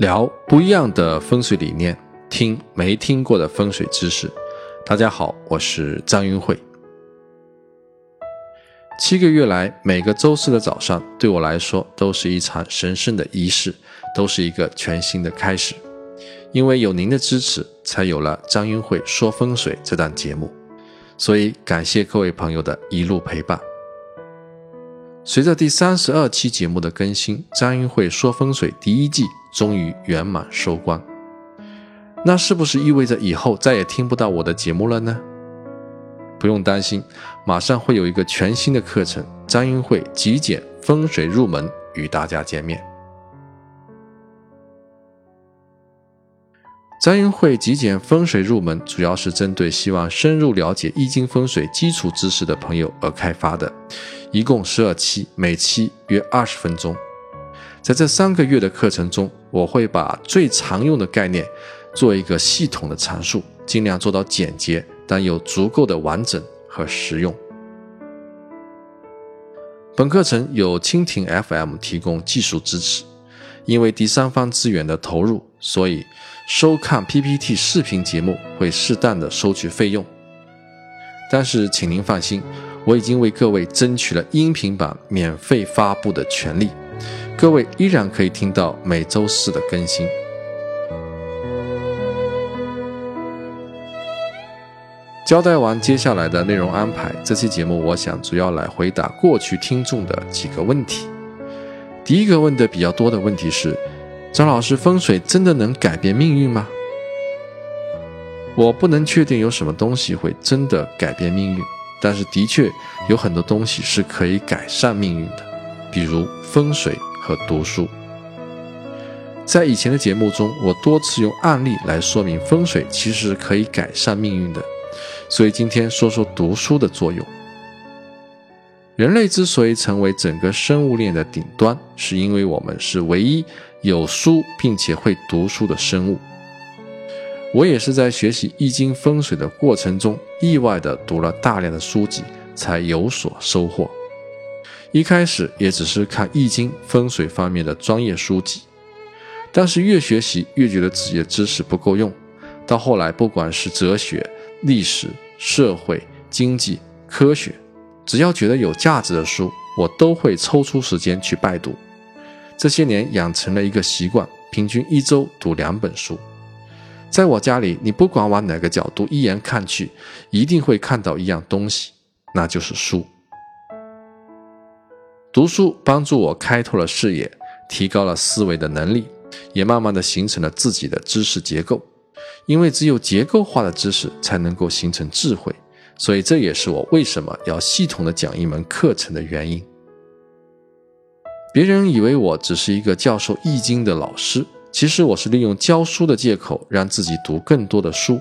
聊不一样的风水理念，听没听过的风水知识。大家好，我是张云慧。七个月来，每个周四的早上对我来说都是一场神圣的仪式，都是一个全新的开始。因为有您的支持，才有了张云慧说风水这档节目。所以感谢各位朋友的一路陪伴。随着第三十二期节目的更新，张云慧说风水第一季终于圆满收官。那是不是意味着以后再也听不到我的节目了呢？不用担心，马上会有一个全新的课程——张英慧极简风水入门，与大家见面。张英慧极简风水入门，主要是针对希望深入了解易经风水基础知识的朋友而开发的，一共十二期，每期约二十分钟。在这三个月的课程中，我会把最常用的概念做一个系统的阐述，尽量做到简洁，但又足够的完整和实用。本课程由蜻蜓 FM 提供技术支持，因为第三方资源的投入，所以。收看 PPT 视频节目会适当的收取费用，但是请您放心，我已经为各位争取了音频版免费发布的权利，各位依然可以听到每周四的更新。交代完接下来的内容安排，这期节目我想主要来回答过去听众的几个问题。第一个问的比较多的问题是。张老师，风水真的能改变命运吗？我不能确定有什么东西会真的改变命运，但是的确有很多东西是可以改善命运的，比如风水和读书。在以前的节目中，我多次用案例来说明风水其实可以改善命运的，所以今天说说读书的作用。人类之所以成为整个生物链的顶端，是因为我们是唯一。有书并且会读书的生物，我也是在学习易经风水的过程中，意外的读了大量的书籍，才有所收获。一开始也只是看易经风水方面的专业书籍，但是越学习越觉得自己的知识不够用。到后来，不管是哲学、历史、社会、经济、科学，只要觉得有价值的书，我都会抽出时间去拜读。这些年养成了一个习惯，平均一周读两本书。在我家里，你不管往哪个角度一眼看去，一定会看到一样东西，那就是书。读书帮助我开拓了视野，提高了思维的能力，也慢慢的形成了自己的知识结构。因为只有结构化的知识才能够形成智慧，所以这也是我为什么要系统的讲一门课程的原因。别人以为我只是一个教授易经的老师，其实我是利用教书的借口让自己读更多的书。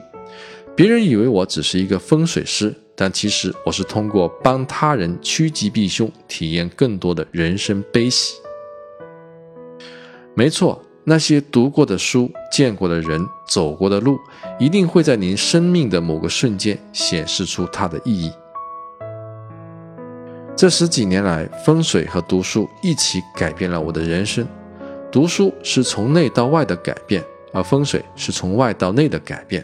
别人以为我只是一个风水师，但其实我是通过帮他人趋吉避凶，体验更多的人生悲喜。没错，那些读过的书、见过的人、走过的路，一定会在您生命的某个瞬间显示出它的意义。这十几年来，风水和读书一起改变了我的人生。读书是从内到外的改变，而风水是从外到内的改变。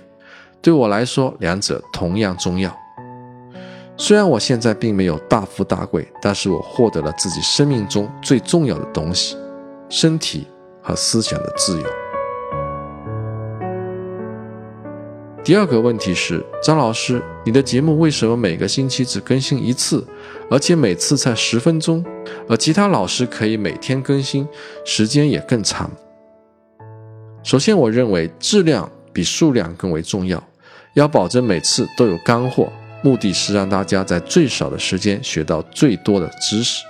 对我来说，两者同样重要。虽然我现在并没有大富大贵，但是我获得了自己生命中最重要的东西——身体和思想的自由。第二个问题是，张老师，你的节目为什么每个星期只更新一次，而且每次才十分钟，而其他老师可以每天更新，时间也更长？首先，我认为质量比数量更为重要，要保证每次都有干货，目的是让大家在最少的时间学到最多的知识。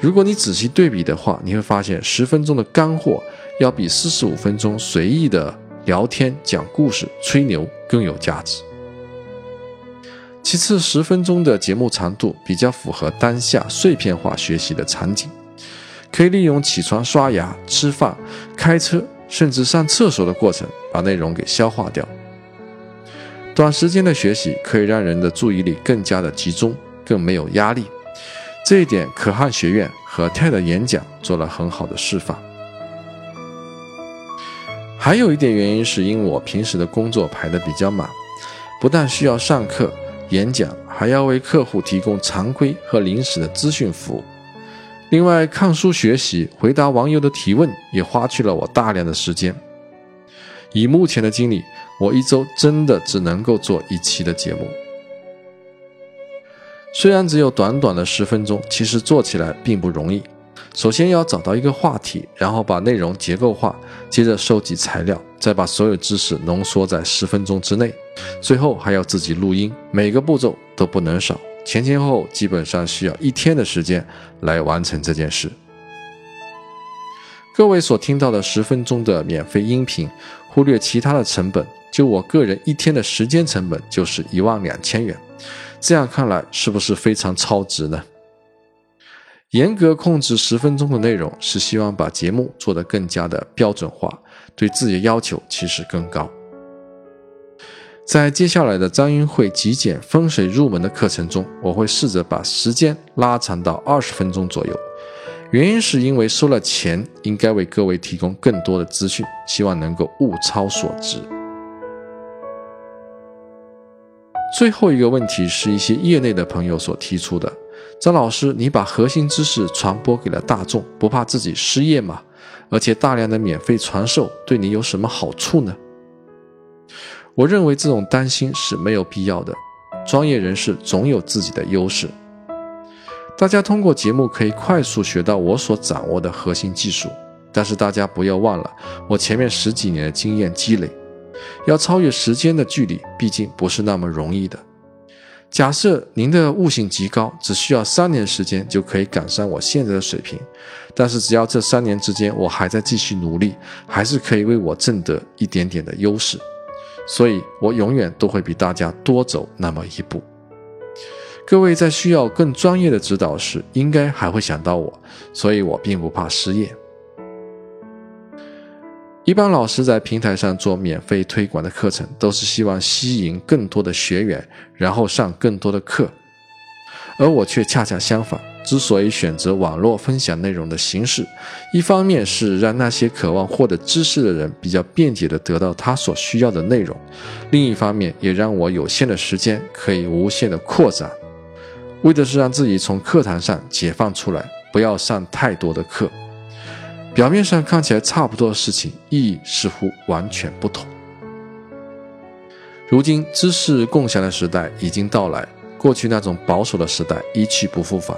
如果你仔细对比的话，你会发现十分钟的干货要比四十五分钟随意的。聊天、讲故事、吹牛更有价值。其次，十分钟的节目长度比较符合当下碎片化学习的场景，可以利用起床、刷牙、吃饭、开车，甚至上厕所的过程把内容给消化掉。短时间的学习可以让人的注意力更加的集中，更没有压力。这一点，可汗学院和 TED 演讲做了很好的示范。还有一点原因是因为我平时的工作排得比较满，不但需要上课、演讲，还要为客户提供常规和临时的咨询服务。另外，看书学习、回答网友的提问，也花去了我大量的时间。以目前的精力，我一周真的只能够做一期的节目。虽然只有短短的十分钟，其实做起来并不容易。首先要找到一个话题，然后把内容结构化，接着收集材料，再把所有知识浓缩在十分钟之内，最后还要自己录音，每个步骤都不能少。前前后后基本上需要一天的时间来完成这件事。各位所听到的十分钟的免费音频，忽略其他的成本，就我个人一天的时间成本就是一万两千元。这样看来是不是非常超值呢？严格控制十分钟的内容，是希望把节目做得更加的标准化，对自己的要求其实更高。在接下来的张云慧极简风水入门的课程中，我会试着把时间拉长到二十分钟左右。原因是因为收了钱，应该为各位提供更多的资讯，希望能够物超所值。最后一个问题是一些业内的朋友所提出的：张老师，你把核心知识传播给了大众，不怕自己失业吗？而且大量的免费传授对你有什么好处呢？我认为这种担心是没有必要的。专业人士总有自己的优势。大家通过节目可以快速学到我所掌握的核心技术，但是大家不要忘了我前面十几年的经验积累。要超越时间的距离，毕竟不是那么容易的。假设您的悟性极高，只需要三年时间就可以赶上我现在的水平，但是只要这三年之间我还在继续努力，还是可以为我挣得一点点的优势。所以，我永远都会比大家多走那么一步。各位在需要更专业的指导时，应该还会想到我，所以我并不怕失业。一般老师在平台上做免费推广的课程，都是希望吸引更多的学员，然后上更多的课，而我却恰恰相反。之所以选择网络分享内容的形式，一方面是让那些渴望获得知识的人比较便捷地得到他所需要的内容，另一方面也让我有限的时间可以无限的扩展，为的是让自己从课堂上解放出来，不要上太多的课。表面上看起来差不多的事情，意义似乎完全不同。如今知识共享的时代已经到来，过去那种保守的时代一去不复返。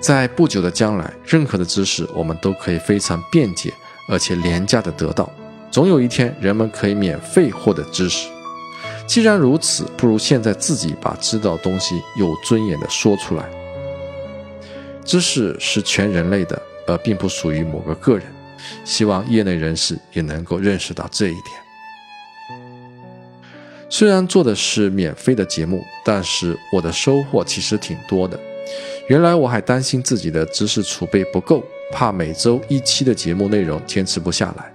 在不久的将来，任何的知识我们都可以非常便捷而且廉价的得到。总有一天，人们可以免费获得知识。既然如此，不如现在自己把知道的东西有尊严的说出来。知识是全人类的，而并不属于某个个人。希望业内人士也能够认识到这一点。虽然做的是免费的节目，但是我的收获其实挺多的。原来我还担心自己的知识储备不够，怕每周一期的节目内容坚持不下来。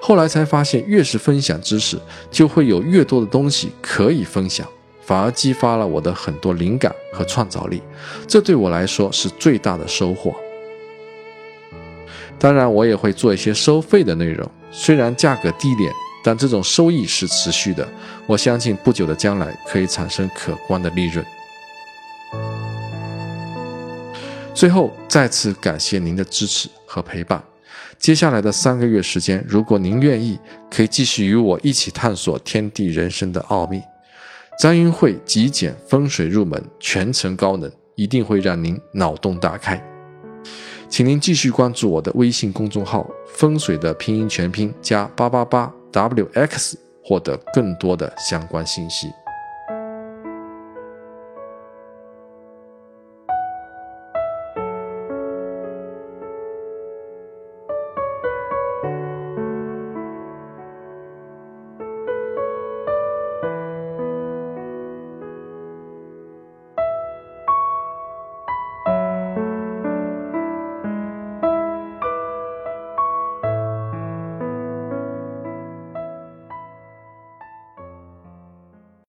后来才发现，越是分享知识，就会有越多的东西可以分享，反而激发了我的很多灵感和创造力。这对我来说是最大的收获。当然，我也会做一些收费的内容，虽然价格低廉，但这种收益是持续的。我相信不久的将来可以产生可观的利润。最后，再次感谢您的支持和陪伴。接下来的三个月时间，如果您愿意，可以继续与我一起探索天地人生的奥秘。张云慧极简风水入门，全程高能，一定会让您脑洞大开。请您继续关注我的微信公众号“风水的拼音全拼加八八八 wx”，获得更多的相关信息。